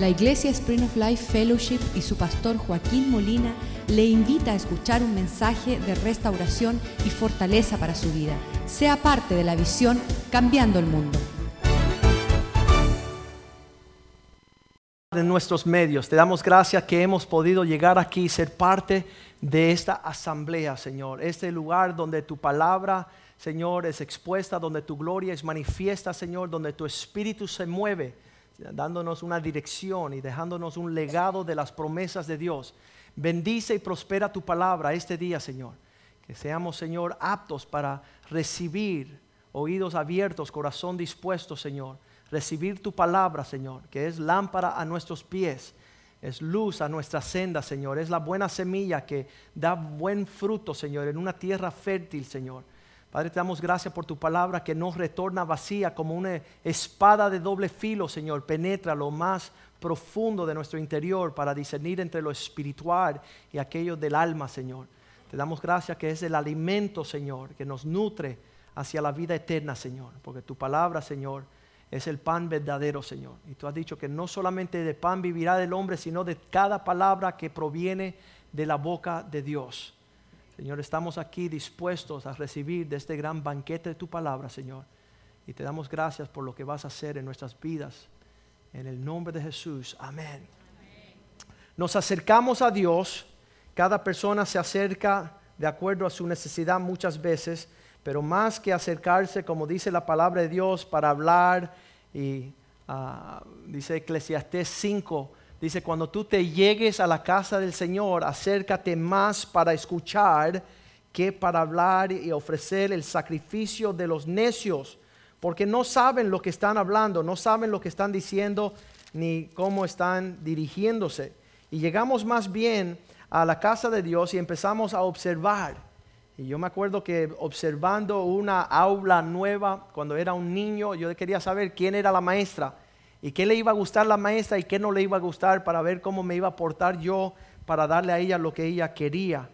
La Iglesia Spring of Life Fellowship y su pastor Joaquín Molina le invita a escuchar un mensaje de restauración y fortaleza para su vida. Sea parte de la visión Cambiando el Mundo. de nuestros medios. Te damos gracias que hemos podido llegar aquí y ser parte de esta asamblea, Señor. Este lugar donde tu palabra, Señor, es expuesta, donde tu gloria es manifiesta, Señor, donde tu espíritu se mueve, dándonos una dirección y dejándonos un legado de las promesas de Dios. Bendice y prospera tu palabra este día, Señor. Que seamos, Señor, aptos para recibir, oídos abiertos, corazón dispuesto, Señor recibir tu palabra, Señor, que es lámpara a nuestros pies, es luz a nuestra senda, Señor, es la buena semilla que da buen fruto, Señor, en una tierra fértil, Señor. Padre, te damos gracias por tu palabra que no retorna vacía como una espada de doble filo, Señor. Penetra lo más profundo de nuestro interior para discernir entre lo espiritual y aquello del alma, Señor. Te damos gracias que es el alimento, Señor, que nos nutre hacia la vida eterna, Señor. Porque tu palabra, Señor, es el pan verdadero, Señor. Y tú has dicho que no solamente de pan vivirá el hombre, sino de cada palabra que proviene de la boca de Dios. Señor, estamos aquí dispuestos a recibir de este gran banquete de tu palabra, Señor. Y te damos gracias por lo que vas a hacer en nuestras vidas. En el nombre de Jesús. Amén. Nos acercamos a Dios. Cada persona se acerca de acuerdo a su necesidad muchas veces pero más que acercarse, como dice la palabra de Dios, para hablar, y ah, dice Eclesiastés 5, dice, cuando tú te llegues a la casa del Señor, acércate más para escuchar que para hablar y ofrecer el sacrificio de los necios, porque no saben lo que están hablando, no saben lo que están diciendo, ni cómo están dirigiéndose. Y llegamos más bien a la casa de Dios y empezamos a observar y yo me acuerdo que observando una aula nueva, cuando era un niño, yo quería saber quién era la maestra y qué le iba a gustar la maestra y qué no le iba a gustar para ver cómo me iba a portar yo para darle a ella lo que ella quería.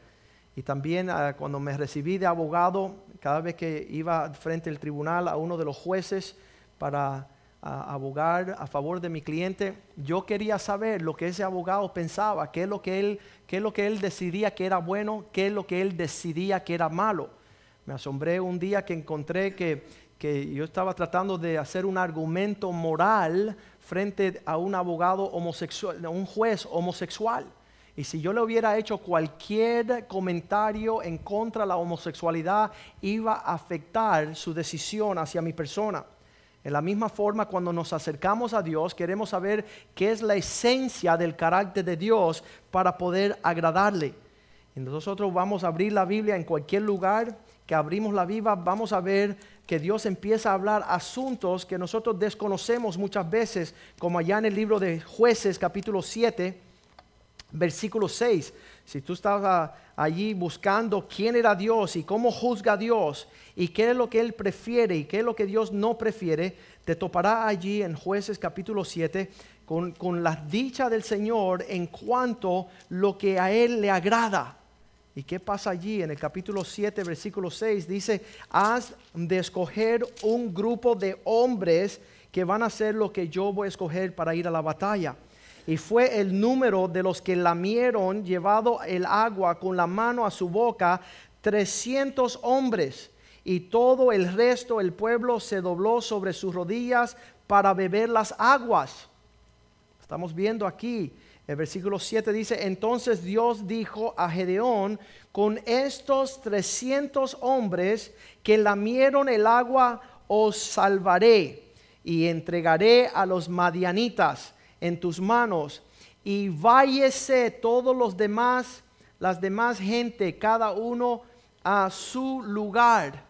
Y también ah, cuando me recibí de abogado, cada vez que iba frente al tribunal a uno de los jueces para ah, abogar a favor de mi cliente, yo quería saber lo que ese abogado pensaba, qué es lo que él qué es lo que él decidía que era bueno, qué es lo que él decidía que era malo. Me asombré un día que encontré que, yo estaba tratando de hacer un argumento moral frente a un abogado homosexual, a un juez homosexual. Y si yo le hubiera hecho cualquier comentario en contra de la homosexualidad, iba a afectar su decisión hacia mi persona. En la misma forma, cuando nos acercamos a Dios, queremos saber qué es la esencia del carácter de Dios para poder agradarle. Y nosotros vamos a abrir la Biblia en cualquier lugar que abrimos la Biblia, vamos a ver que Dios empieza a hablar asuntos que nosotros desconocemos muchas veces, como allá en el libro de jueces capítulo 7, versículo 6. Si tú estabas allí buscando quién era Dios y cómo juzga Dios y qué es lo que Él prefiere y qué es lo que Dios no prefiere, te topará allí en jueces capítulo 7 con, con la dicha del Señor en cuanto lo que a Él le agrada. ¿Y qué pasa allí? En el capítulo 7, versículo 6 dice, has de escoger un grupo de hombres que van a hacer lo que yo voy a escoger para ir a la batalla y fue el número de los que lamieron, llevado el agua con la mano a su boca, trescientos hombres. Y todo el resto, el pueblo, se dobló sobre sus rodillas para beber las aguas. Estamos viendo aquí, el versículo 7 dice, entonces Dios dijo a Gedeón, con estos trescientos hombres que lamieron el agua, os salvaré y entregaré a los madianitas en tus manos y váyese todos los demás, las demás gente, cada uno a su lugar.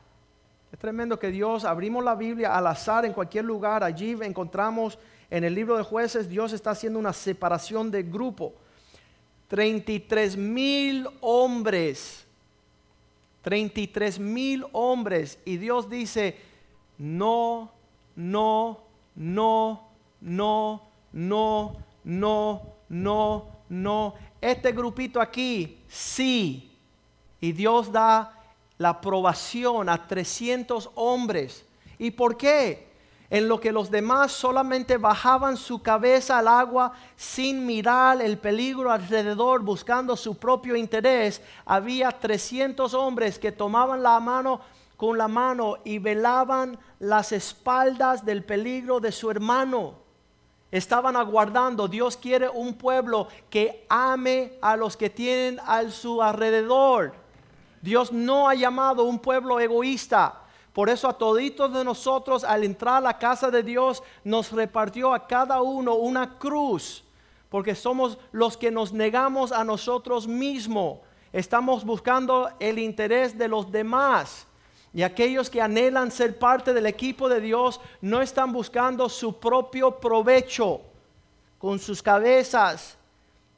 Es tremendo que Dios, abrimos la Biblia al azar en cualquier lugar, allí encontramos en el libro de jueces, Dios está haciendo una separación de grupo. 33 mil hombres, 33 mil hombres, y Dios dice, no, no, no, no, no, no, no, no. Este grupito aquí, sí. Y Dios da la aprobación a 300 hombres. ¿Y por qué? En lo que los demás solamente bajaban su cabeza al agua sin mirar el peligro alrededor, buscando su propio interés, había 300 hombres que tomaban la mano con la mano y velaban las espaldas del peligro de su hermano. Estaban aguardando, Dios quiere un pueblo que ame a los que tienen a su alrededor. Dios no ha llamado un pueblo egoísta. Por eso a toditos de nosotros al entrar a la casa de Dios nos repartió a cada uno una cruz, porque somos los que nos negamos a nosotros mismos. Estamos buscando el interés de los demás. Y aquellos que anhelan ser parte del equipo de Dios no están buscando su propio provecho con sus cabezas,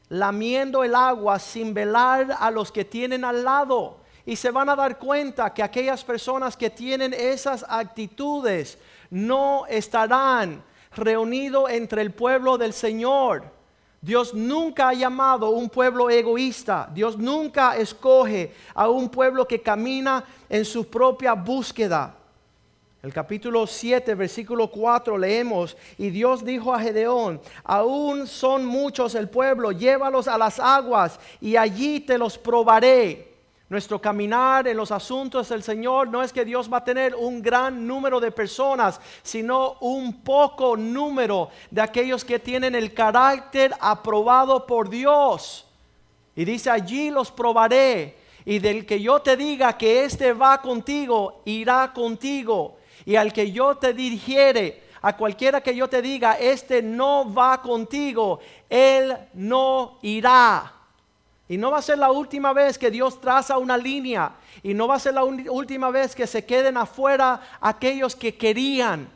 lamiendo el agua sin velar a los que tienen al lado y se van a dar cuenta que aquellas personas que tienen esas actitudes no estarán reunidos entre el pueblo del Señor. Dios nunca ha llamado un pueblo egoísta. Dios nunca escoge a un pueblo que camina en su propia búsqueda. El capítulo 7, versículo 4 leemos, y Dios dijo a Gedeón, aún son muchos el pueblo, llévalos a las aguas y allí te los probaré. Nuestro caminar en los asuntos del Señor no es que Dios va a tener un gran número de personas, sino un poco número de aquellos que tienen el carácter aprobado por Dios. Y dice, allí los probaré. Y del que yo te diga que éste va contigo, irá contigo. Y al que yo te dirigiere, a cualquiera que yo te diga, este no va contigo, él no irá. Y no va a ser la última vez que Dios traza una línea. Y no va a ser la última vez que se queden afuera aquellos que querían.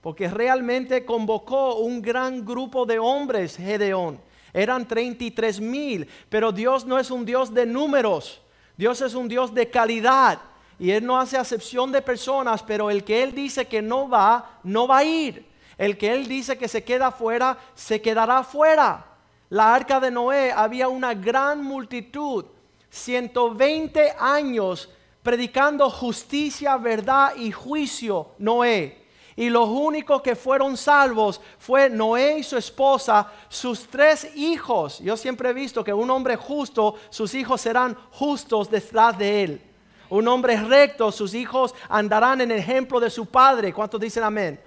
Porque realmente convocó un gran grupo de hombres, Gedeón. Eran 33 mil. Pero Dios no es un Dios de números. Dios es un Dios de calidad. Y Él no hace acepción de personas. Pero el que Él dice que no va, no va a ir. El que Él dice que se queda afuera, se quedará afuera la arca de Noé había una gran multitud, 120 años predicando justicia, verdad y juicio, Noé. Y los únicos que fueron salvos fue Noé y su esposa, sus tres hijos. Yo siempre he visto que un hombre justo, sus hijos serán justos detrás de él. Un hombre recto, sus hijos andarán en el ejemplo de su padre. ¿Cuántos dicen amén?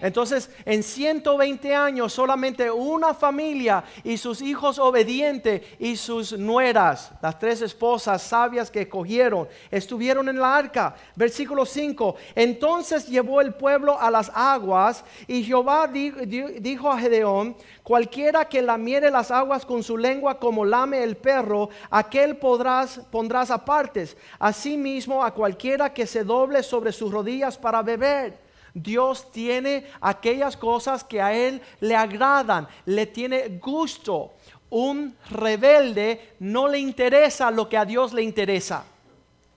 Entonces, en 120 años, solamente una familia y sus hijos obedientes y sus nueras, las tres esposas sabias que cogieron, estuvieron en la arca. Versículo 5. Entonces llevó el pueblo a las aguas y Jehová dijo a Gedeón, cualquiera que lamiere las aguas con su lengua como lame el perro, aquel podrás, pondrás apartes. Asimismo, a cualquiera que se doble sobre sus rodillas para beber. Dios tiene aquellas cosas que a Él le agradan, le tiene gusto. Un rebelde no le interesa lo que a Dios le interesa.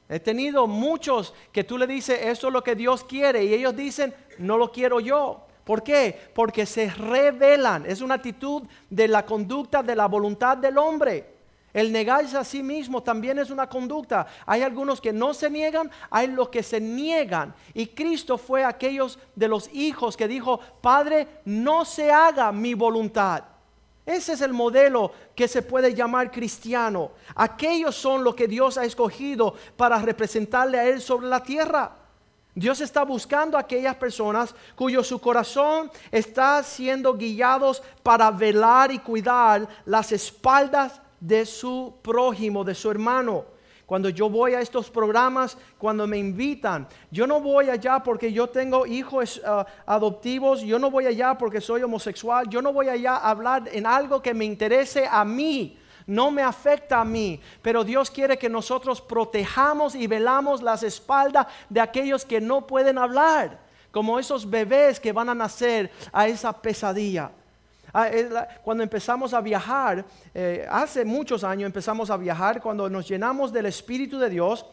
He tenido muchos que tú le dices, esto es lo que Dios quiere, y ellos dicen, no lo quiero yo. ¿Por qué? Porque se rebelan. Es una actitud de la conducta de la voluntad del hombre. El negarse a sí mismo también es una conducta. Hay algunos que no se niegan, hay los que se niegan. Y Cristo fue aquellos de los hijos que dijo, Padre, no se haga mi voluntad. Ese es el modelo que se puede llamar cristiano. Aquellos son los que Dios ha escogido para representarle a Él sobre la tierra. Dios está buscando a aquellas personas cuyo su corazón está siendo guiados para velar y cuidar las espaldas de su prójimo, de su hermano. Cuando yo voy a estos programas, cuando me invitan, yo no voy allá porque yo tengo hijos uh, adoptivos, yo no voy allá porque soy homosexual, yo no voy allá a hablar en algo que me interese a mí, no me afecta a mí, pero Dios quiere que nosotros protejamos y velamos las espaldas de aquellos que no pueden hablar, como esos bebés que van a nacer a esa pesadilla. Ah, cuando empezamos a viajar, eh, hace muchos años empezamos a viajar, cuando nos llenamos del Espíritu de Dios,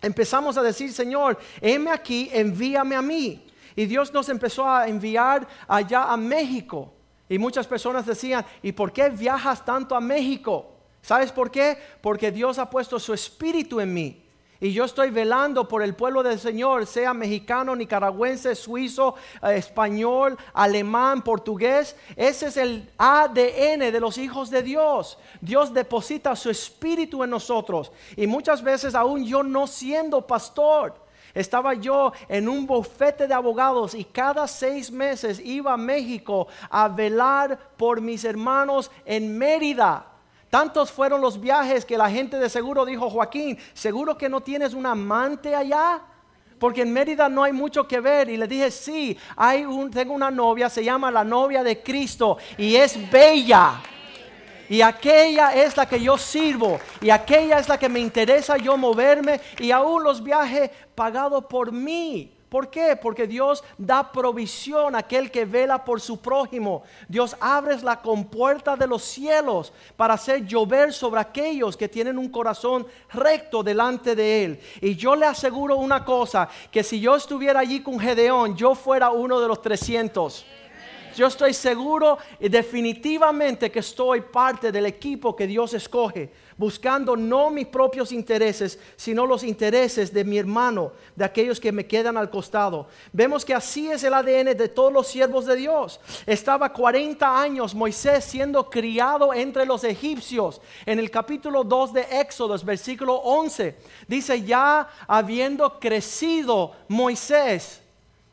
empezamos a decir, Señor, heme aquí, envíame a mí. Y Dios nos empezó a enviar allá a México. Y muchas personas decían, ¿y por qué viajas tanto a México? ¿Sabes por qué? Porque Dios ha puesto su espíritu en mí. Y yo estoy velando por el pueblo del Señor, sea mexicano, nicaragüense, suizo, eh, español, alemán, portugués, ese es el ADN de los hijos de Dios. Dios deposita su espíritu en nosotros y muchas veces aún yo no siendo pastor, estaba yo en un bufete de abogados y cada seis meses iba a México a velar por mis hermanos en Mérida. Tantos fueron los viajes que la gente de seguro dijo, Joaquín, seguro que no tienes un amante allá. Porque en Mérida no hay mucho que ver. Y le dije, sí, hay un, tengo una novia, se llama la novia de Cristo y es bella. Y aquella es la que yo sirvo. Y aquella es la que me interesa yo moverme. Y aún los viajes pagados por mí. ¿Por qué? Porque Dios da provisión a aquel que vela por su prójimo. Dios abre la compuerta de los cielos para hacer llover sobre aquellos que tienen un corazón recto delante de Él. Y yo le aseguro una cosa, que si yo estuviera allí con Gedeón, yo fuera uno de los 300 yo estoy seguro y definitivamente que estoy parte del equipo que Dios escoge, buscando no mis propios intereses, sino los intereses de mi hermano, de aquellos que me quedan al costado. Vemos que así es el ADN de todos los siervos de Dios. Estaba 40 años Moisés siendo criado entre los egipcios. En el capítulo 2 de Éxodo, versículo 11, dice, ya habiendo crecido Moisés,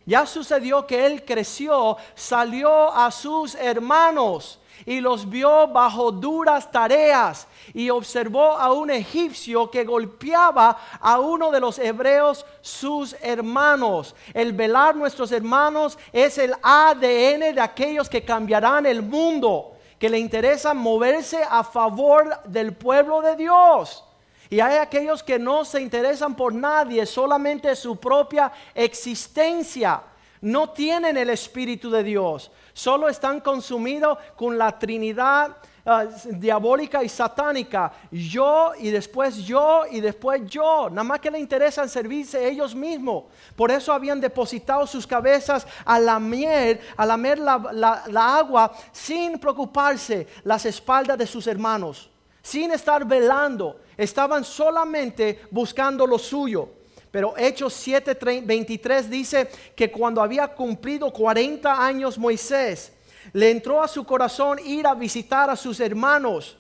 ya sucedió que él creció, salió a sus hermanos y los vio bajo duras tareas y observó a un egipcio que golpeaba a uno de los hebreos sus hermanos. El velar nuestros hermanos es el ADN de aquellos que cambiarán el mundo, que le interesa moverse a favor del pueblo de Dios. Y hay aquellos que no se interesan por nadie, solamente su propia existencia. No tienen el Espíritu de Dios, solo están consumidos con la Trinidad ah, diabólica y satánica. Yo y después yo y después yo. Nada más que le interesan servirse ellos mismos. Por eso habían depositado sus cabezas a lamer, a lamer la, la agua sin preocuparse las espaldas de sus hermanos, sin estar velando estaban solamente buscando lo suyo. Pero Hechos 7:23 dice que cuando había cumplido 40 años Moisés, le entró a su corazón ir a visitar a sus hermanos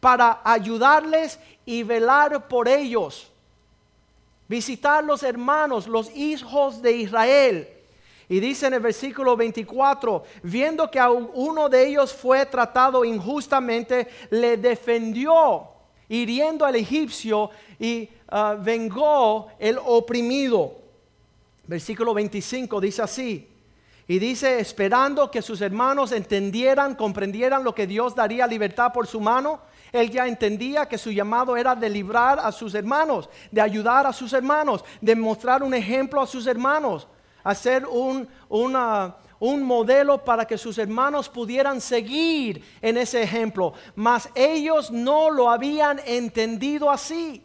para ayudarles y velar por ellos. Visitar los hermanos, los hijos de Israel. Y dice en el versículo 24, viendo que uno de ellos fue tratado injustamente, le defendió hiriendo al egipcio y ah, vengó el oprimido. Versículo 25 dice así. Y dice, esperando que sus hermanos entendieran, comprendieran lo que Dios daría libertad por su mano, él ya entendía que su llamado era de librar a sus hermanos, de ayudar a sus hermanos, de mostrar un ejemplo a sus hermanos, hacer un, un modelo para que sus hermanos pudieran seguir en ese ejemplo, mas ellos no lo habían entendido así.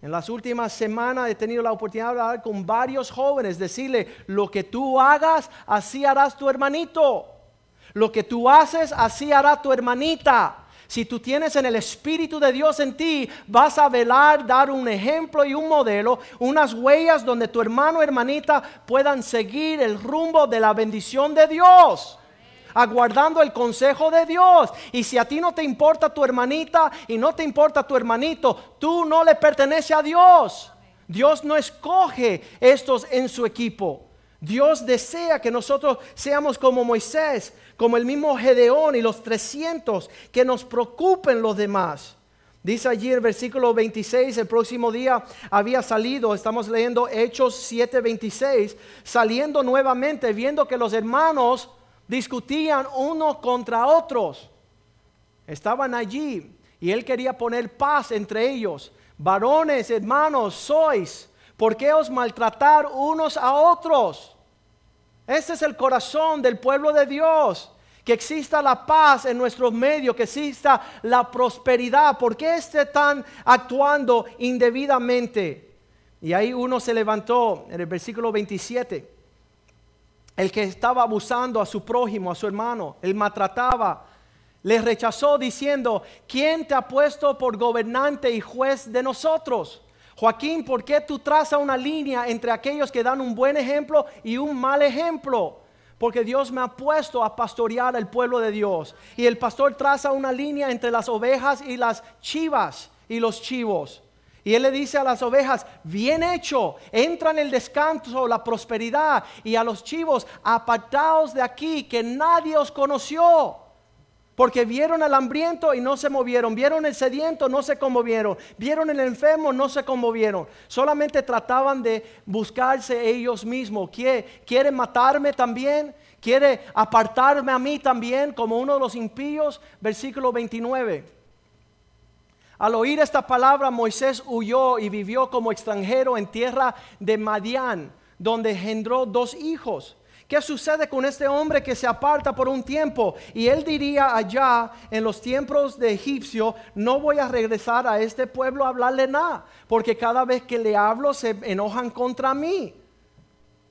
En las últimas semanas he tenido la oportunidad de hablar con varios jóvenes, decirle, lo que tú hagas, así harás tu hermanito. Lo que tú haces, así hará tu hermanita. Si tú tienes en el Espíritu de Dios en ti, vas a velar, dar un ejemplo y un modelo, unas huellas donde tu hermano o hermanita puedan seguir el rumbo de la bendición de Dios aguardando el consejo de Dios. Y si a ti no te importa tu hermanita y no te importa tu hermanito, tú no le pertenece a Dios. Dios no escoge estos en su equipo. Dios desea que nosotros seamos como Moisés, como el mismo Gedeón y los 300, que nos preocupen los demás. Dice allí el versículo 26, el próximo día había salido, estamos leyendo Hechos 7:26, saliendo nuevamente, viendo que los hermanos discutían unos contra otros. Estaban allí y él quería poner paz entre ellos. Varones, hermanos, sois, ¿por qué os maltratar unos a otros? Ese es el corazón del pueblo de Dios. Que exista la paz en nuestros medios, que exista la prosperidad. ¿Por qué están actuando indebidamente? Y ahí uno se levantó en el versículo 27. El que estaba abusando a su prójimo, a su hermano, él maltrataba, le rechazó diciendo, ¿quién te ha puesto por gobernante y juez de nosotros? Joaquín, ¿por qué tú trazas una línea entre aquellos que dan un buen ejemplo y un mal ejemplo? Porque Dios me ha puesto a pastorear al pueblo de Dios. Y el pastor traza una línea entre las ovejas y las chivas y los chivos. Y él le dice a las ovejas, bien hecho, entra en el descanso, la prosperidad. Y a los chivos, apartaos de aquí, que nadie os conoció. Porque vieron al hambriento y no se movieron, vieron el sediento, no se conmovieron, vieron el enfermo, no se conmovieron. Solamente trataban de buscarse ellos mismos. ¿Quiere, quiere matarme también? ¿Quiere apartarme a mí también como uno de los impíos? Versículo 29. Al oír esta palabra, Moisés huyó y vivió como extranjero en tierra de Madián, donde engendró dos hijos. ¿Qué sucede con este hombre que se aparta por un tiempo? Y él diría allá en los tiempos de Egipcio, no voy a regresar a este pueblo a hablarle nada, porque cada vez que le hablo se enojan contra mí.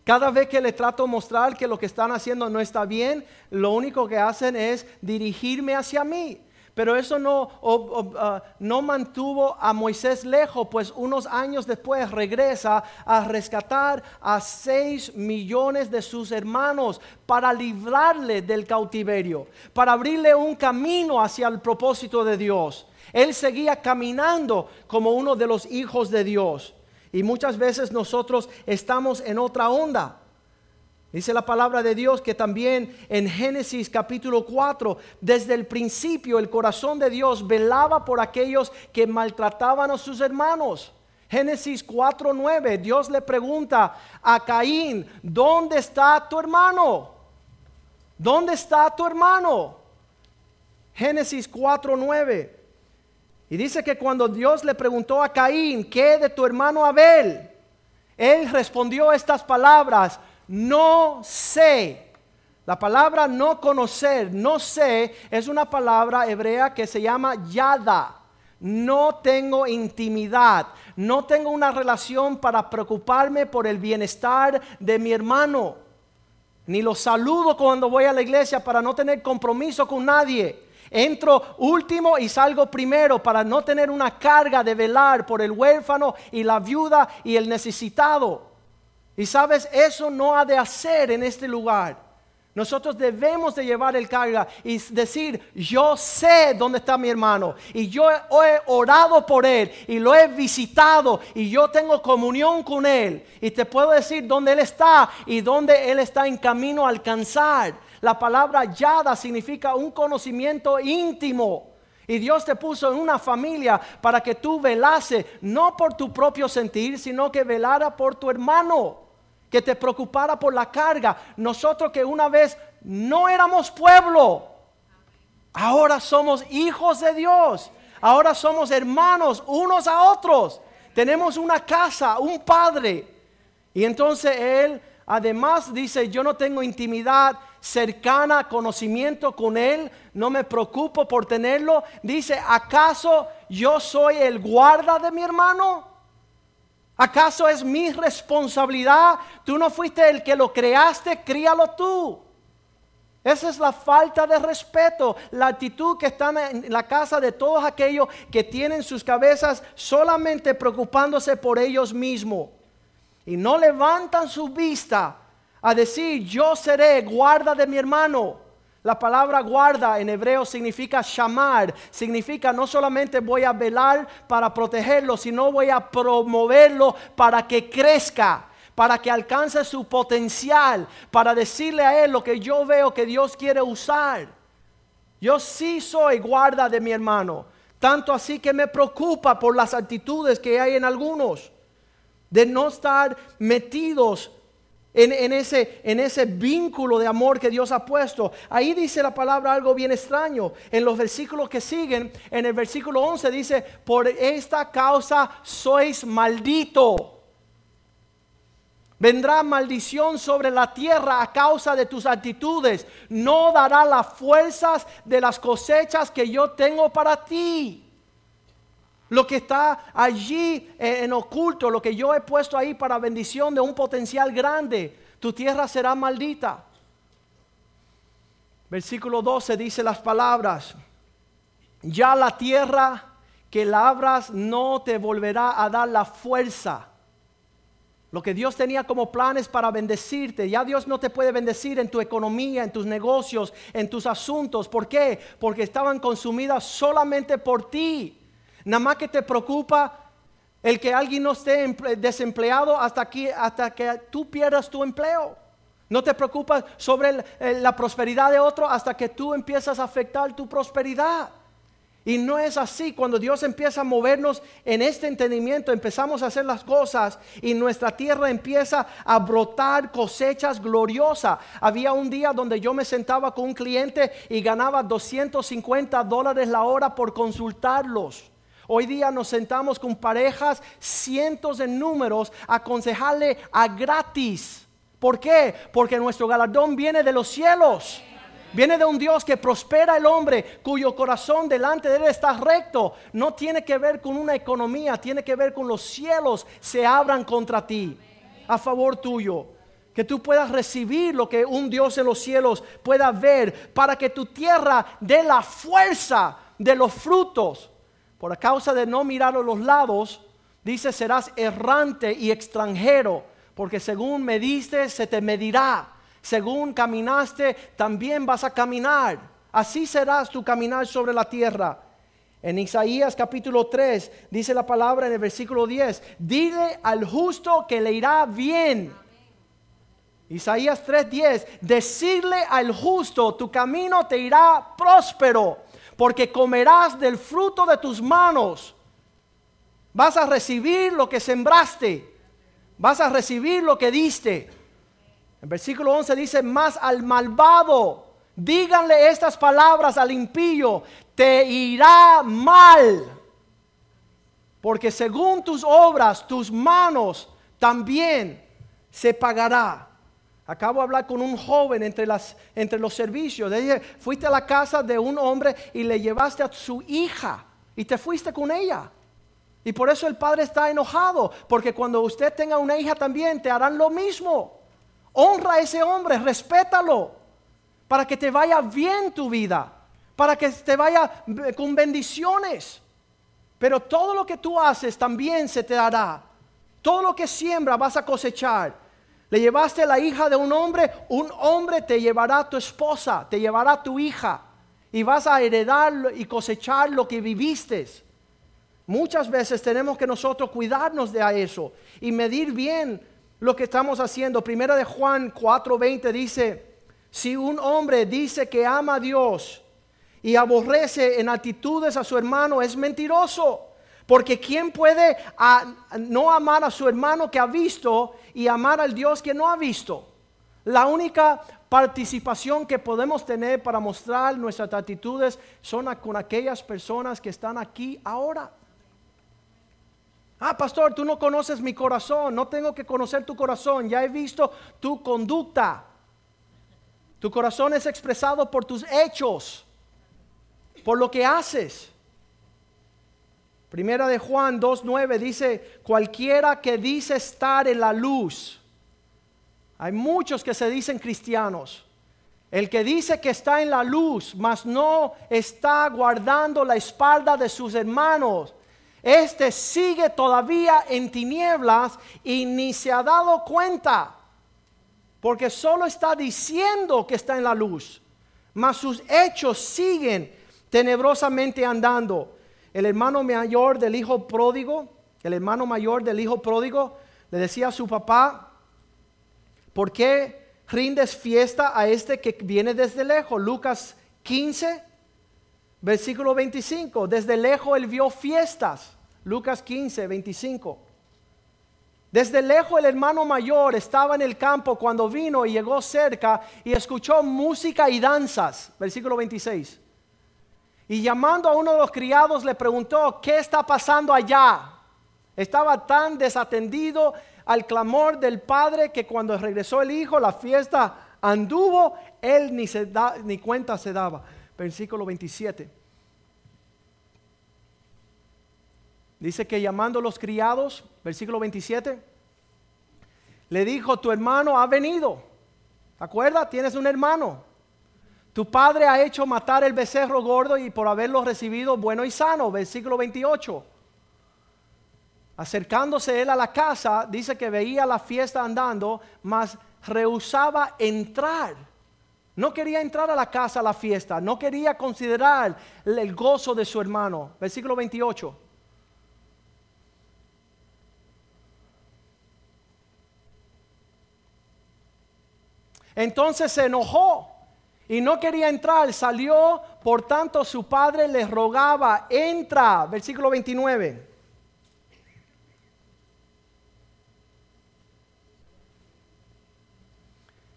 Cada vez que le trato de mostrar que lo que están haciendo no está bien, lo único que hacen es dirigirme hacia mí. Pero eso no, ah, no mantuvo a Moisés lejos, pues unos años después regresa a rescatar a seis millones de sus hermanos para librarle del cautiverio, para abrirle un camino hacia el propósito de Dios. Él seguía caminando como uno de los hijos de Dios. Y muchas veces nosotros estamos en otra onda. Dice la palabra de Dios que también en Génesis capítulo 4, desde el principio el corazón de Dios velaba por aquellos que maltrataban a sus hermanos. Génesis 4:9, Dios le pregunta a Caín, ¿dónde está tu hermano? ¿Dónde está tu hermano? Génesis 4:9. Y dice que cuando Dios le preguntó a Caín, ¿qué de tu hermano Abel? Él respondió estas palabras, no sé. La palabra no conocer, no sé, es una palabra hebrea que se llama yada. No tengo intimidad, no tengo una relación para preocuparme por el bienestar de mi hermano. Ni lo saludo cuando voy a la iglesia para no tener compromiso con nadie. Entro último y salgo primero para no tener una carga de velar por el huérfano y la viuda y el necesitado. Y sabes, eso no ha de hacer en este lugar. Nosotros debemos de llevar el carga y decir, yo sé dónde está mi hermano y yo he orado por él y lo he visitado y yo tengo comunión con él y te puedo decir dónde él está y dónde él está en camino a alcanzar. La palabra yada significa un conocimiento íntimo. Y Dios te puso en una familia para que tú velase, no por tu propio sentir, sino que velara por tu hermano que te preocupara por la carga. Nosotros que una vez no éramos pueblo, ahora somos hijos de Dios. Ahora somos hermanos unos a otros. Tenemos una casa, un padre. Y entonces Él además dice, yo no tengo intimidad cercana, conocimiento con Él, no me preocupo por tenerlo. Dice, ¿acaso yo soy el guarda de mi hermano? ¿Acaso es mi responsabilidad? Tú no fuiste el que lo creaste, críalo tú. Esa es la falta de respeto, la actitud que está en la casa de todos aquellos que tienen sus cabezas solamente preocupándose por ellos mismos. Y no levantan su vista a decir, yo seré guarda de mi hermano. La palabra guarda en hebreo significa llamar, significa no solamente voy a velar para protegerlo, sino voy a promoverlo para que crezca, para que alcance su potencial, para decirle a él lo que yo veo que Dios quiere usar. Yo sí soy guarda de mi hermano, tanto así que me preocupa por las actitudes que hay en algunos, de no estar metidos en, ese, en ese vínculo de amor que Dios ha puesto. Ahí dice la palabra algo bien extraño. En los versículos que siguen, en el versículo 11 dice, por esta causa sois maldito. Vendrá maldición sobre la tierra a causa de tus actitudes. No dará las fuerzas de las cosechas que yo tengo para ti. Lo que está allí en oculto, lo que yo he puesto ahí para bendición de un potencial grande, tu tierra será maldita. Versículo 12 dice las palabras, ya la tierra que labras no te volverá a dar la fuerza. Lo que Dios tenía como planes para bendecirte, ya Dios no te puede bendecir en tu economía, en tus negocios, en tus asuntos. ¿Por qué? Porque estaban consumidas solamente por ti. Nada más que te preocupa el que alguien no esté desempleado hasta, hasta que tú pierdas tu empleo. No te preocupas sobre la prosperidad de otro hasta que tú empiezas a afectar tu prosperidad. Y no es así. Cuando Dios empieza a movernos en este entendimiento, empezamos a hacer las cosas y nuestra tierra empieza a brotar cosechas gloriosas. Había un día donde yo me sentaba con un cliente y ganaba 250 dólares la hora por consultarlos. Hoy día nos sentamos con parejas, cientos de números, a aconsejarle a gratis. ¿Por qué? Porque nuestro galardón viene de los cielos. Viene de un Dios que prospera el hombre cuyo corazón delante de él está recto. No tiene que ver con una economía, tiene que ver con los cielos se abran contra ti, a favor tuyo. Que tú puedas recibir lo que un Dios en los cielos pueda ver para que tu tierra dé la fuerza de los frutos. Por causa de no mirar a los lados, dice serás errante y extranjero, porque según mediste se te medirá según caminaste, también vas a caminar. Así serás tu caminar sobre la tierra. En Isaías capítulo 3 dice la palabra en el versículo 10, dile al justo que le irá bien. Isaías 3:10, decirle al justo, tu camino te irá próspero, porque comerás del fruto de tus manos. Vas a recibir lo que sembraste, vas a recibir lo que diste. En versículo 11 dice, más al malvado, díganle estas palabras al impío, te irá mal, porque según tus obras, tus manos también se pagará. Acabo de hablar con un joven entre, los servicios. Dije, fuiste a la casa de un hombre y le llevaste a su hija y te fuiste con ella. Y por eso el padre está enojado, porque cuando usted tenga una hija también te harán lo mismo. Honra a ese hombre, respétalo, para que te vaya bien tu vida, para que te vaya con bendiciones. Pero todo lo que tú haces también se te dará. Todo lo que siembra vas a cosechar. Le llevaste la hija de un hombre, un hombre te llevará tu esposa, te llevará tu hija. Y vas a heredar y cosechar lo que viviste. Muchas veces tenemos que nosotros cuidarnos de eso y medir bien lo que estamos haciendo. Primera de Juan 4:20 dice, si un hombre dice que ama a Dios y aborrece en actitudes a su hermano, es mentiroso. Porque ¿quién puede no amar a su hermano que ha visto y amar al Dios que no ha visto? La única participación que podemos tener para mostrar nuestras actitudes son con aquellas personas que están aquí ahora. Ah, pastor, tú no conoces mi corazón, no tengo que conocer tu corazón, ya he visto tu conducta. Tu corazón es expresado por tus hechos, por lo que haces. Primera de Juan 2.9 dice, cualquiera que dice estar en la luz, hay muchos que se dicen cristianos, el que dice que está en la luz, mas no está guardando la espalda de sus hermanos, este sigue todavía en tinieblas y ni se ha dado cuenta, porque solo está diciendo que está en la luz, mas sus hechos siguen tenebrosamente andando. El hermano mayor del hijo pródigo, el hermano mayor del hijo pródigo, le decía a su papá, ¿por qué rindes fiesta a este que viene desde lejos? Lucas 15, versículo 25, desde lejos él vio fiestas Lucas 15, 25. Desde lejos el hermano mayor estaba en el campo cuando vino y llegó cerca y escuchó música y danzas. Versículo 26. Y llamando a uno de los criados le preguntó, ¿qué está pasando allá? Estaba tan desatendido al clamor del padre que cuando regresó el hijo, la fiesta anduvo, él ni, se da, ni cuenta se daba. Versículo 27. Dice que llamando a los criados, versículo 27, le dijo, tu hermano ha venido. ¿Te acuerdas? Tienes un hermano. Tu padre ha hecho matar el becerro gordo y por haberlo recibido bueno y sano. Versículo 28. Acercándose él a la casa, dice que veía la fiesta andando, mas rehusaba entrar. No quería entrar a la casa a la fiesta, no quería considerar el gozo de su hermano. Versículo 28. Entonces se enojó y no quería entrar, salió, por tanto su padre le rogaba, entra, versículo 29.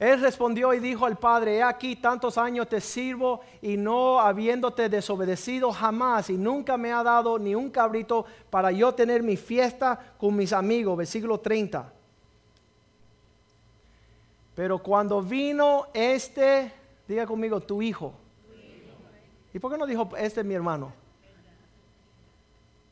Él respondió y dijo al padre, he aquí tantos años te sirvo y no habiéndote desobedecido jamás y nunca me ha dado ni un cabrito para yo tener mi fiesta con mis amigos. Versículo 30. Pero cuando vino este, diga conmigo, tu hijo. ¿Y por qué no dijo este mi hermano?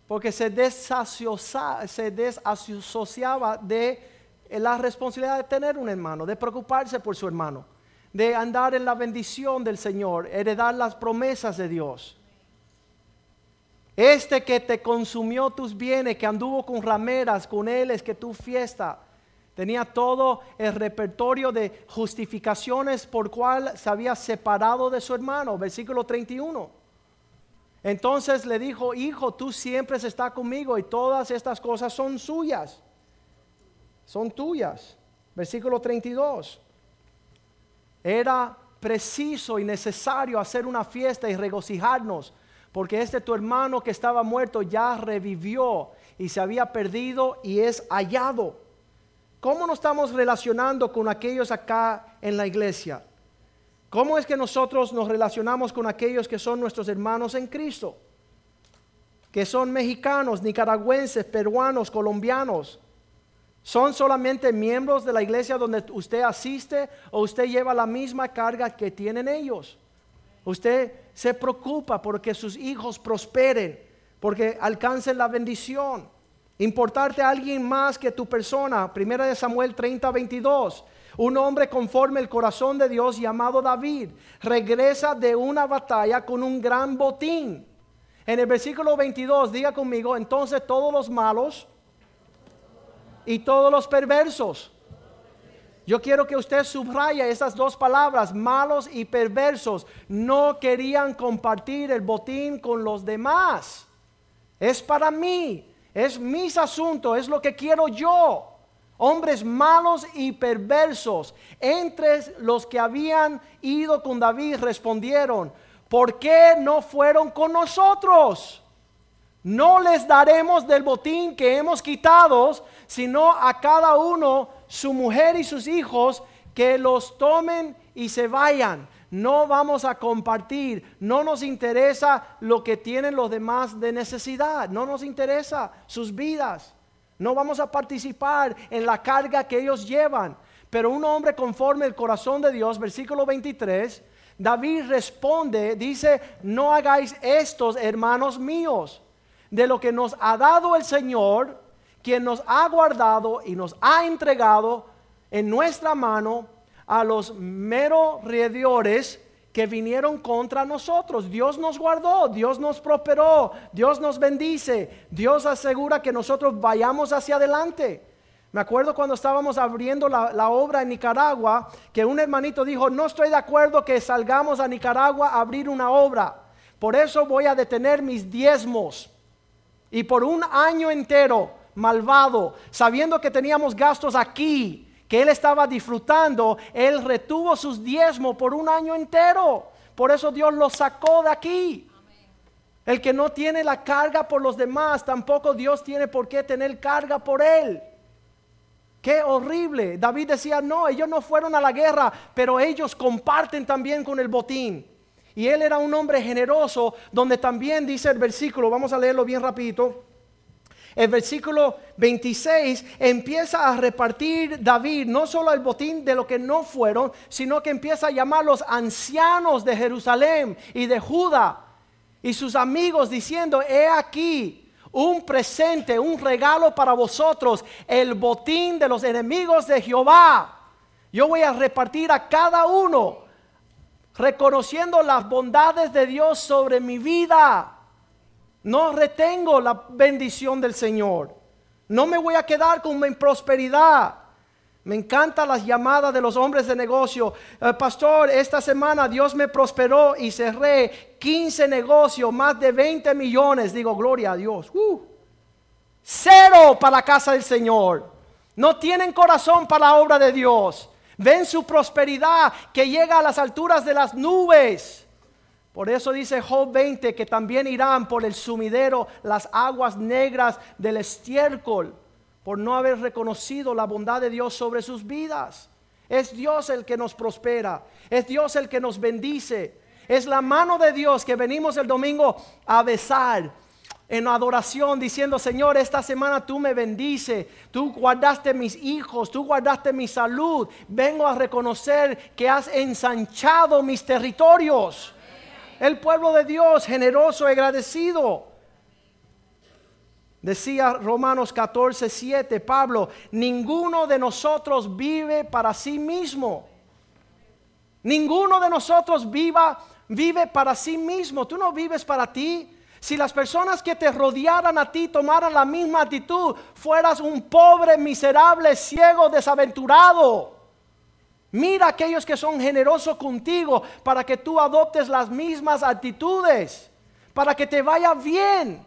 Porque se se desasociaba de la responsabilidad de tener un hermano, de preocuparse por su hermano, de andar en la bendición del Señor, heredar las promesas de Dios. Este que te consumió tus bienes, que anduvo con rameras, con él es que tu fiesta. Tenía todo el repertorio de justificaciones por cual se había separado de su hermano. Versículo 31. Entonces le dijo, hijo, tú siempre estás conmigo y todas estas cosas son suyas son tuyas. Versículo 32. Era preciso y necesario hacer una fiesta y regocijarnos, porque este tu hermano que estaba muerto ya revivió y se había perdido y es hallado. ¿Cómo nos estamos relacionando con aquellos acá en la iglesia? ¿Cómo es que nosotros nos relacionamos con aquellos que son nuestros hermanos en Cristo? Que son mexicanos, nicaragüenses, peruanos, colombianos, ¿Son solamente miembros de la iglesia donde usted asiste o usted lleva la misma carga que tienen ellos? Usted se preocupa porque sus hijos prosperen, porque alcancen la bendición. Importarte a alguien más que tu persona. Primera de Samuel 30, 22. Un hombre conforme el corazón de Dios llamado David regresa de una batalla con un gran botín. En el versículo 22, diga conmigo, entonces todos los malos y todos los perversos. Yo quiero que usted subraya esas dos palabras, malos y perversos. No querían compartir el botín con los demás. Es para mí, es mis asuntos, es lo que quiero yo. Hombres malos y perversos. Entre los que habían ido con David respondieron, ¿por qué no fueron con nosotros? No les daremos del botín que hemos quitado, sino a cada uno su mujer y sus hijos que los tomen y se vayan. No vamos a compartir, no nos interesa lo que tienen los demás de necesidad, no nos interesa sus vidas. No vamos a participar en la carga que ellos llevan. Pero un hombre conforme el corazón de Dios, versículo 23, David responde, dice, no hagáis estos, hermanos míos de lo que nos ha dado el Señor, quien nos ha guardado y nos ha entregado en nuestra mano a los merodeadores que vinieron contra nosotros. Dios nos guardó, Dios nos prosperó, Dios nos bendice, Dios asegura que nosotros vayamos hacia adelante. Me acuerdo cuando estábamos abriendo la, la, obra en Nicaragua, que un hermanito dijo, no estoy de acuerdo que salgamos a Nicaragua a abrir una obra. Por eso voy a detener mis diezmos. Y por un año entero, malvado, sabiendo que teníamos gastos aquí, que él estaba disfrutando, él retuvo sus diezmos por un año entero. Por eso Dios lo sacó de aquí. El que no tiene la carga por los demás, tampoco Dios tiene por qué tener carga por él. Qué horrible. David decía, no, ellos no fueron a la guerra, pero ellos comparten también con el botín. Y él era un hombre generoso, donde también dice el versículo, vamos a leerlo bien rapidito. El versículo 26 empieza a repartir David no solo el botín de lo que no fueron, sino que empieza a llamar a los ancianos de Jerusalén y de Judá y sus amigos diciendo, he aquí un presente, un regalo para vosotros, el botín de los enemigos de Jehová. Yo voy a repartir a cada uno reconociendo las bondades de Dios sobre mi vida. No retengo la bendición del Señor. No me voy a quedar con mi prosperidad. Me encantan las llamadas de los hombres de negocio. Eh, pastor, esta semana Dios me prosperó y cerré 15 negocios, más de 20 millones. Digo, gloria a Dios. Uh. cero para la casa del Señor. No tienen corazón para la obra de Dios. Ven su prosperidad que llega a las alturas de las nubes. Por eso dice Job 20 que también irán por el sumidero las aguas negras del estiércol por no haber reconocido la bondad de Dios sobre sus vidas. Es Dios el que nos prospera, es Dios el que nos bendice, es la mano de Dios que venimos el domingo a besar en adoración diciendo, Señor, esta semana tú me bendice, tú guardaste mis hijos, tú guardaste mi salud, vengo a reconocer que has ensanchado mis territorios. El pueblo de Dios, generoso y agradecido. Decía Romanos 14, 7, Pablo, ninguno de nosotros vive para sí mismo. Ninguno de nosotros viva, vive para sí mismo. Tú no vives para ti. Si las personas que te rodearan a ti tomaran la misma actitud, fueras un pobre, miserable, ciego, desaventurado. Mira aquellos que son generosos contigo para que tú adoptes las mismas actitudes, para que te vaya bien.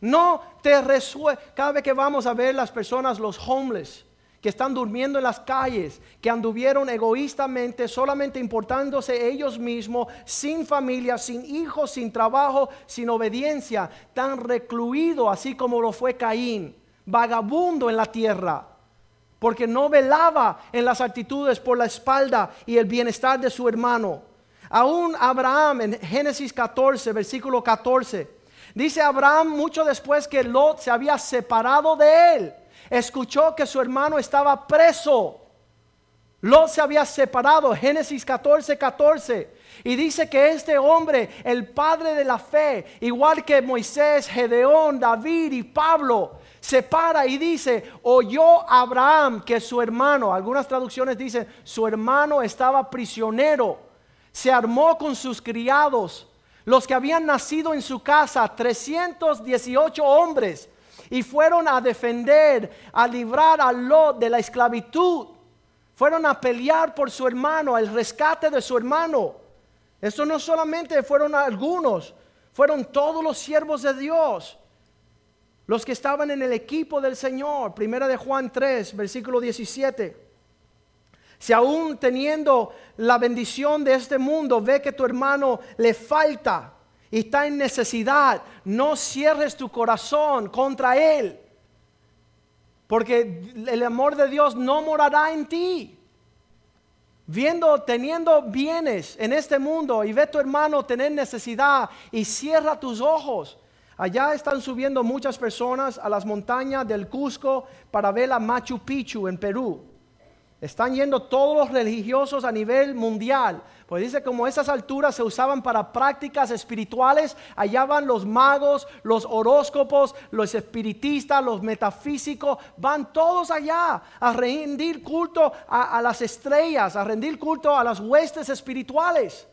No te resuelve. Cada vez que vamos a ver las personas, los homeless, que están durmiendo en las calles, que anduvieron egoístamente, solamente importándose ellos mismos, sin familia, sin hijos, sin trabajo, sin obediencia, tan recluido así como lo fue Caín, vagabundo en la tierra, porque no velaba en las actitudes por la espalda y el bienestar de su hermano. Aún Abraham en Génesis 14, versículo 14, dice Abraham mucho después que Lot se había separado de él escuchó que su hermano estaba preso. Lot se había separado, Génesis 14, 14. Y dice que este hombre, el padre de la fe, igual que Moisés, Gedeón, David y Pablo, se para y dice, oyó Abraham que su hermano, algunas traducciones dicen, su hermano estaba prisionero, se armó con sus criados, los que habían nacido en su casa, 318 hombres, y fueron a defender, a librar a Lot de la esclavitud. Fueron a pelear por su hermano, el rescate de su hermano. Esto no solamente fueron algunos, fueron todos los siervos de Dios. Los que estaban en el equipo del Señor. Primera de Juan 3, versículo 17. Si aún teniendo la bendición de este mundo ve que tu hermano le falta, y está en necesidad, no cierres tu corazón contra Él. Porque el amor de Dios no morará en ti. Viendo, teniendo bienes en este mundo y ve tu hermano tener necesidad y cierra tus ojos. Allá están subiendo muchas personas a las montañas del Cusco para ver a Machu Picchu en Perú. Están yendo todos los religiosos a nivel mundial. Pues dice como esas alturas se usaban para prácticas espirituales, allá van los magos, los horóscopos, los espiritistas, los metafísicos, van todos allá a rendir culto a, a las estrellas, a rendir culto a las huestes espirituales.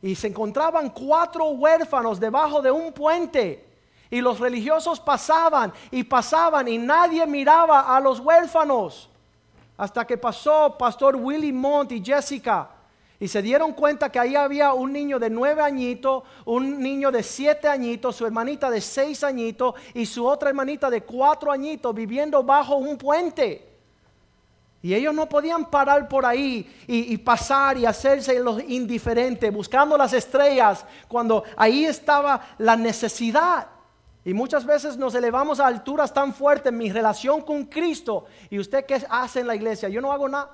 Y se encontraban cuatro huérfanos debajo de un puente. Y los religiosos pasaban y pasaban y nadie miraba a los huérfanos hasta que pasó Pastor Willy Mont y Jessica. Y se dieron cuenta que ahí había un niño de nueve añitos, un niño de siete añitos, su hermanita de seis añitos y su otra hermanita de cuatro añitos viviendo bajo un puente. Y ellos no podían parar por ahí y, y, pasar y hacerse los indiferentes, buscando las estrellas, cuando ahí estaba la necesidad. Y muchas veces nos elevamos a alturas tan fuertes en mi relación con Cristo. ¿Y usted qué hace en la iglesia? Yo no hago nada.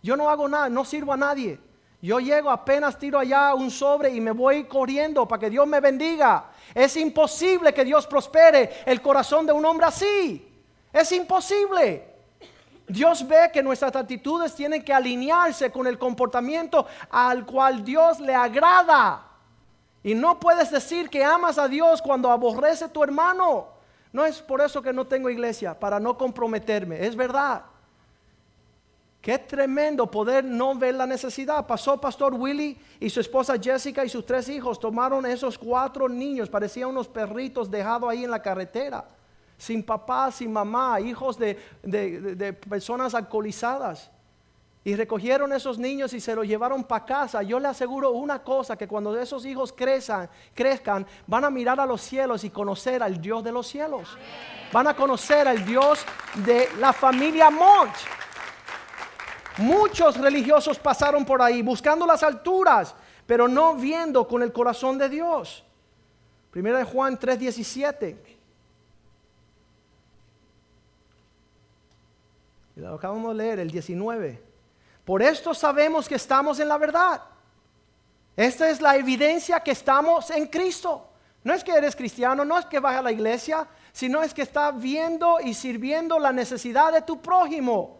Yo no hago nada, no sirvo a nadie. Yo llego, apenas tiro allá un sobre y me voy corriendo para que Dios me bendiga. Es imposible que Dios prospere el corazón de un hombre así. Es imposible. Dios ve que nuestras actitudes tienen que alinearse con el comportamiento al cual Dios le agrada. Y no puedes decir que amas a Dios cuando aborrece tu hermano. No es por eso que no tengo iglesia, para no comprometerme. Es verdad. Qué tremendo poder no ver la necesidad. Pasó Pastor Willy y su esposa Jessica y sus tres hijos. Tomaron esos cuatro niños, parecían unos perritos dejados ahí en la carretera. Sin papá, sin mamá, hijos de, de personas alcoholizadas. Y recogieron esos niños y se los llevaron para casa. Yo le aseguro una cosa, que cuando esos hijos crezcan, crezcan, van a mirar a los cielos y conocer al Dios de los cielos. Van a conocer al Dios de la familia Monch. Muchos religiosos pasaron por ahí buscando las alturas, pero no viendo con el corazón de Dios. Primera de Juan 3:17. Lo acabamos de leer, el 19. Por esto sabemos que estamos en la verdad. Esta es la evidencia que estamos en Cristo. No es que eres cristiano, no es que vas a la iglesia, sino es que estás viendo y sirviendo la necesidad de tu prójimo.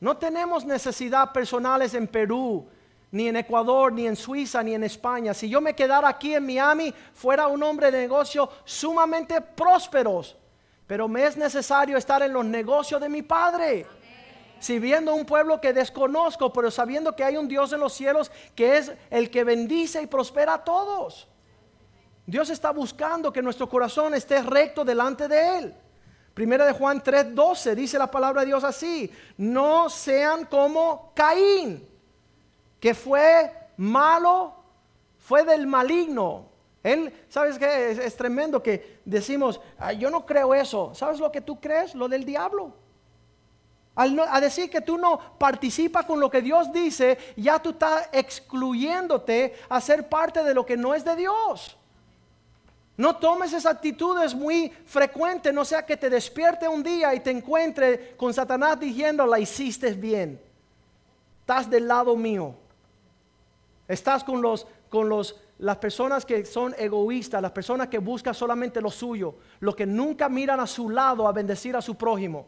No tenemos necesidad personales en Perú, ni en Ecuador, ni en Suiza, ni en España. Si yo me quedara aquí en Miami, fuera un hombre de negocio sumamente prósperos. Pero me es necesario estar en los negocios de mi Padre. Si viendo un pueblo que desconozco, pero sabiendo que hay un Dios en los cielos que es el que bendice y prospera a todos. Dios está buscando que nuestro corazón esté recto delante de Él. Primera de Juan 3:12 dice la palabra de Dios así, no sean como Caín, que fue malo, fue del maligno. Él, ¿sabes qué? Es, tremendo que decimos, yo no creo eso. ¿Sabes lo que tú crees? Lo del diablo. Al a decir que tú no participas con lo que Dios dice, ya tú estás excluyéndote a ser parte de lo que no es de Dios. No tomes esa actitud, es muy frecuente, no sea que te despierte un día y te encuentre con Satanás diciendo, la hiciste bien. Estás del lado mío. Estás con los con los las personas que son egoístas, las personas que buscan solamente lo suyo, los que nunca miran a su lado a bendecir a su prójimo.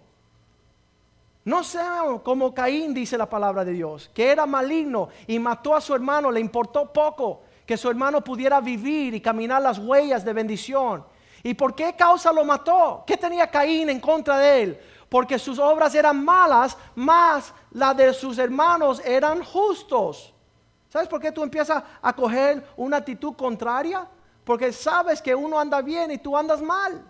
No sean como Caín, dice la palabra de Dios, que era maligno y mató a su hermano, le importó poco que su hermano pudiera vivir y caminar las huellas de bendición. ¿Y por qué causa lo mató? ¿Qué tenía Caín en contra de él? Porque sus obras eran malas, más las de sus hermanos eran justos. ¿Sabes por qué tú empiezas a coger una actitud contraria? Porque sabes que uno anda bien y tú andas mal.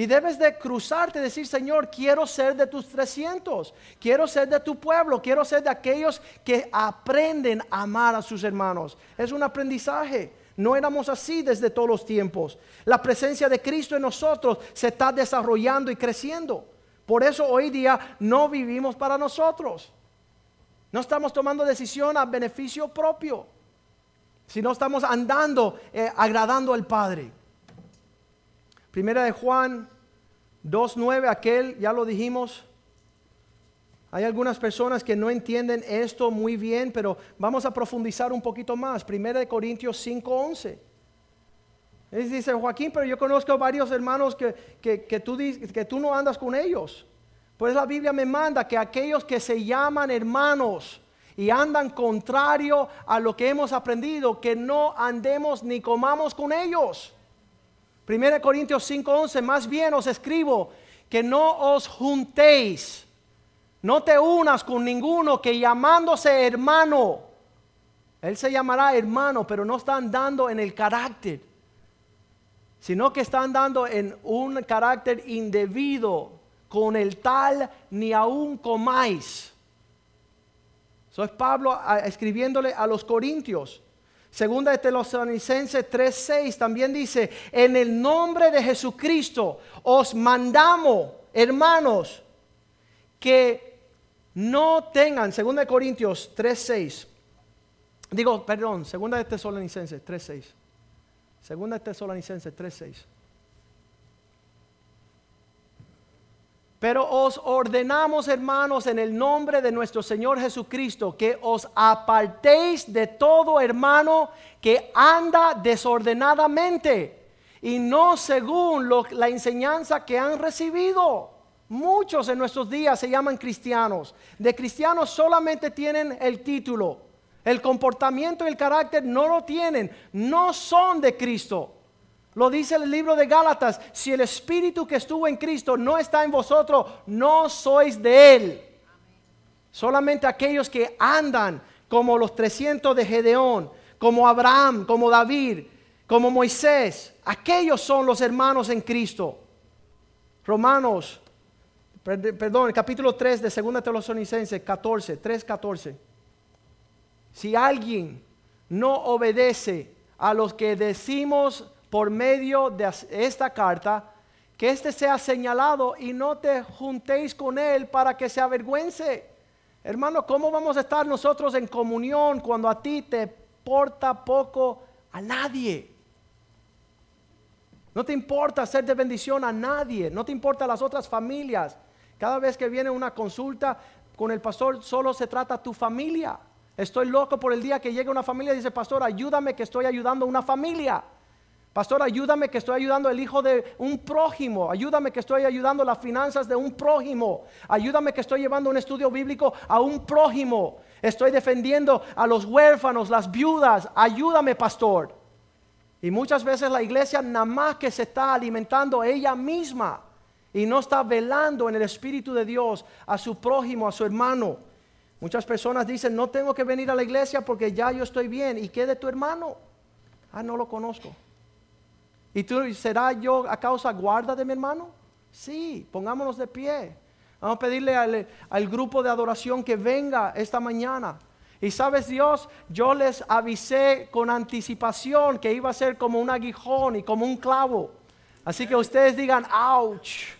Y debes de cruzarte decir, Señor, quiero ser de tus 300, quiero ser de tu pueblo, quiero ser de aquellos que aprenden a amar a sus hermanos. Es un aprendizaje. No éramos así desde todos los tiempos. La presencia de Cristo en nosotros se está desarrollando y creciendo. Por eso hoy día no vivimos para nosotros. No estamos tomando decisión a beneficio propio, sino estamos andando eh, agradando al Padre. Primera de Juan 2.9, aquel, ya lo dijimos. Hay algunas personas que no entienden esto muy bien, pero vamos a profundizar un poquito más. Primera de Corintios 5.11. Dice Joaquín, pero yo conozco varios hermanos que, que, tú, que tú no andas con ellos. Pues la Biblia me manda que aquellos que se llaman hermanos y andan contrario a lo que hemos aprendido, que no andemos ni comamos con ellos. 1 Corintios 5:11, más bien os escribo que no os juntéis, no te unas con ninguno que llamándose hermano, él se llamará hermano, pero no están dando en el carácter, sino que están dando en un carácter indebido, con el tal ni aún comáis. Soy Pablo escribiéndole a los corintios. Segunda de Tesalonicenses 3:6 también dice, en el nombre de Jesucristo os mandamos, hermanos, que no tengan, segunda de Corintios 3:6. Digo, perdón, segunda de Tesalonicenses 3:6. Segunda de Tesalonicenses 3:6. Pero os ordenamos, hermanos, en el nombre de nuestro Señor Jesucristo, que os apartéis de todo hermano que anda desordenadamente y no según la enseñanza que han recibido. Muchos en nuestros días se llaman cristianos. De cristianos solamente tienen el título. El comportamiento y el carácter no lo tienen. No son de Cristo. Lo dice el libro de Gálatas, si el espíritu que estuvo en Cristo no está en vosotros, no sois de él. Solamente aquellos que andan como los 300 de Gedeón, como Abraham, como David, como Moisés, aquellos son los hermanos en Cristo. Romanos, perdón, el capítulo 3 de 2 Tesalonicenses 14, 3, 14. Si alguien no obedece a los que decimos por medio de esta carta, que éste sea señalado y no te juntéis con él para que se avergüence. Hermano, ¿cómo vamos a estar nosotros en comunión cuando a ti te porta poco a nadie? No te importa hacer de bendición a nadie, no te importa las otras familias. Cada vez que viene una consulta con el pastor, solo se trata tu familia. Estoy loco por el día que llegue una familia y dice, pastor, ayúdame que estoy ayudando a una familia. Pastor, ayúdame que estoy ayudando al hijo de un prójimo. Ayúdame que estoy ayudando las finanzas de un prójimo. Ayúdame que estoy llevando un estudio bíblico a un prójimo. Estoy defendiendo a los huérfanos, las viudas. Ayúdame, pastor. Y muchas veces la iglesia nada más que se está alimentando ella misma y no está velando en el Espíritu de Dios a su prójimo, a su hermano. Muchas personas dicen, no tengo que venir a la iglesia porque ya yo estoy bien. ¿Y qué de tu hermano? Ah, no lo conozco. ¿Y tú será yo a causa guarda de mi hermano? Sí, pongámonos de pie. Vamos a pedirle al, grupo de adoración que venga esta mañana. Y sabes Dios, yo les avisé con anticipación que iba a ser como un aguijón y como un clavo. Así que ustedes digan, ouch.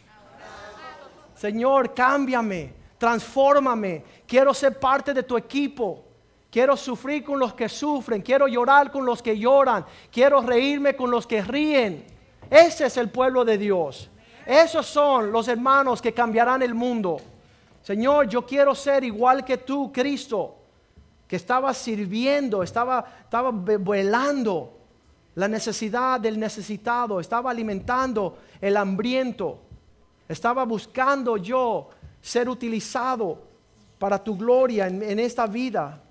Señor, cámbiame, transfórmame. Quiero ser parte de tu equipo. Quiero sufrir con los que sufren. Quiero llorar con los que lloran. Quiero reírme con los que ríen. Ese es el pueblo de Dios. Esos son los hermanos que cambiarán el mundo. Señor, yo quiero ser igual que tú, Cristo que estaba sirviendo, estaba, estaba velando la necesidad del necesitado, estaba alimentando el hambriento, estaba buscando yo ser utilizado para tu gloria en, en esta vida.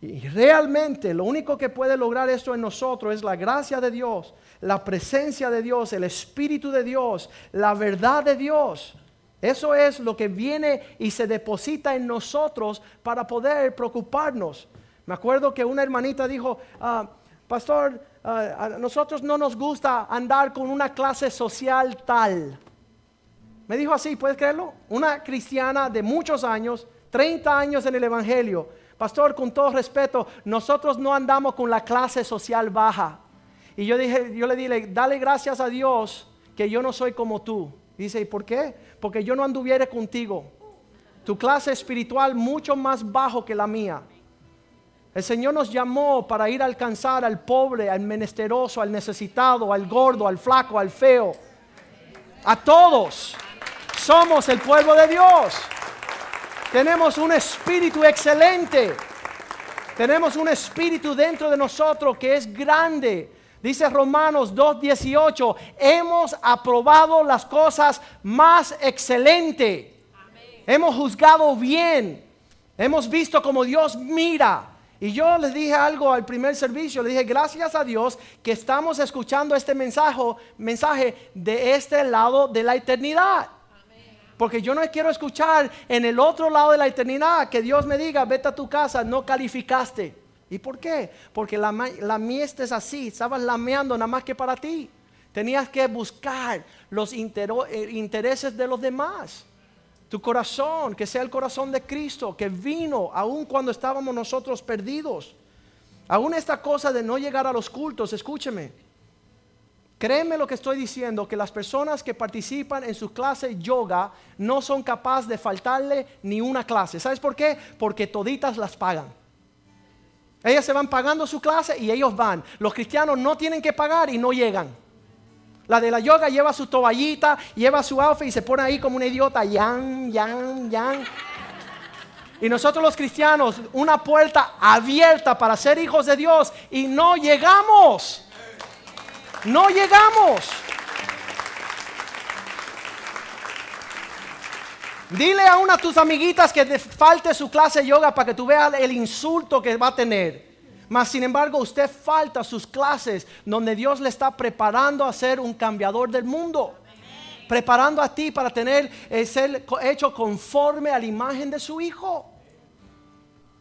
Y realmente lo único que puede lograr esto en nosotros es la gracia de Dios, la presencia de Dios, el Espíritu de Dios, la verdad de Dios. Eso es lo que viene y se deposita en nosotros para poder preocuparnos. Me acuerdo que una hermanita dijo, ah, pastor, ah, a nosotros no nos gusta andar con una clase social tal. Me dijo así, ¿puedes creerlo? Una cristiana de muchos años, 30 años en el Evangelio. Pastor, con todo respeto, nosotros no andamos con la clase social baja. Y yo, dije, yo le dije, dale gracias a Dios que yo no soy como tú. Dice, ¿y por qué? Porque yo no anduviera contigo. Tu clase espiritual mucho más bajo que la mía. El Señor nos llamó para ir a alcanzar al pobre, al menesteroso, al necesitado, al gordo, al flaco, al feo. A todos. Somos el pueblo de Dios. Tenemos un espíritu excelente. Tenemos un espíritu dentro de nosotros que es grande Dice Romanos 2.18, hemos aprobado las cosas más excelentes. Hemos juzgado bien. Hemos visto como Dios mira. Y yo les dije algo al primer servicio, le dije, gracias a Dios que estamos escuchando este mensaje, mensaje de este lado de la eternidad. Porque yo no quiero escuchar en el otro lado de la eternidad que Dios me diga, vete a tu casa, no calificaste. ¿Y por qué? Porque la, la es así, estabas lameando nada más que para ti. Tenías que buscar los eh, intereses de los demás. Tu corazón, que sea el corazón de Cristo, que vino aun cuando estábamos nosotros perdidos. Aún esta cosa de no llegar a los cultos, escúcheme. Créeme lo que estoy diciendo, que las personas que participan en su clase yoga no son capaces de faltarle ni una clase. ¿Sabes por qué? Porque toditas las pagan. Ellas se van pagando su clase y ellos van. Los cristianos no tienen que pagar y no llegan. La de la yoga lleva su toallita, lleva su outfit y se pone ahí como un idiota. Yan, yan, yan. Y nosotros los cristianos, una puerta abierta para ser hijos de Dios y no llegamos. No llegamos. Dile a una de tus amiguitas que te falte su clase de yoga para que tú veas el insulto que va a tener. Mas, sin embargo, usted falta sus clases donde Dios le está preparando a ser un cambiador del mundo. Preparando a ti para tener, eh, ser hecho conforme a la imagen de su Hijo.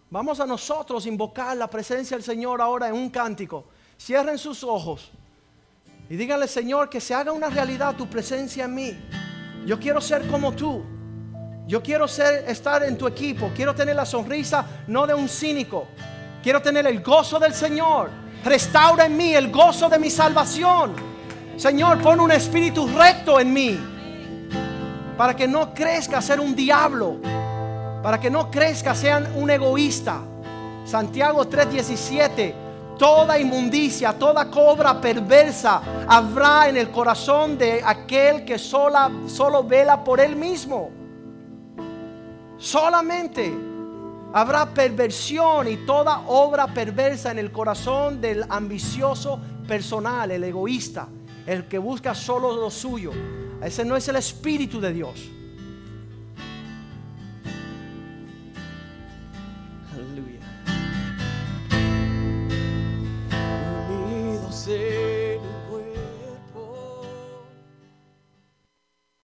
Vamos a nosotros invocar la presencia del Señor ahora en un cántico. Cierren sus ojos y díganle, Señor, que se haga una realidad tu presencia en mí. Yo quiero ser como tú. Yo quiero ser, estar en tu equipo. Quiero tener la sonrisa no de un cínico. Quiero tener el gozo del Señor. Restaura en mí el gozo de mi salvación. Señor, pon un espíritu recto en mí. Para que no crezca ser un diablo. Para que no crezca sean un egoísta. Santiago 3:17 Toda inmundicia, toda cobra perversa habrá en el corazón de aquel que sola, solo vela por él mismo. Solamente habrá perversión y toda obra perversa en el corazón del ambicioso personal, el egoísta, el que busca solo lo suyo. Ese no es el espíritu de Dios. say.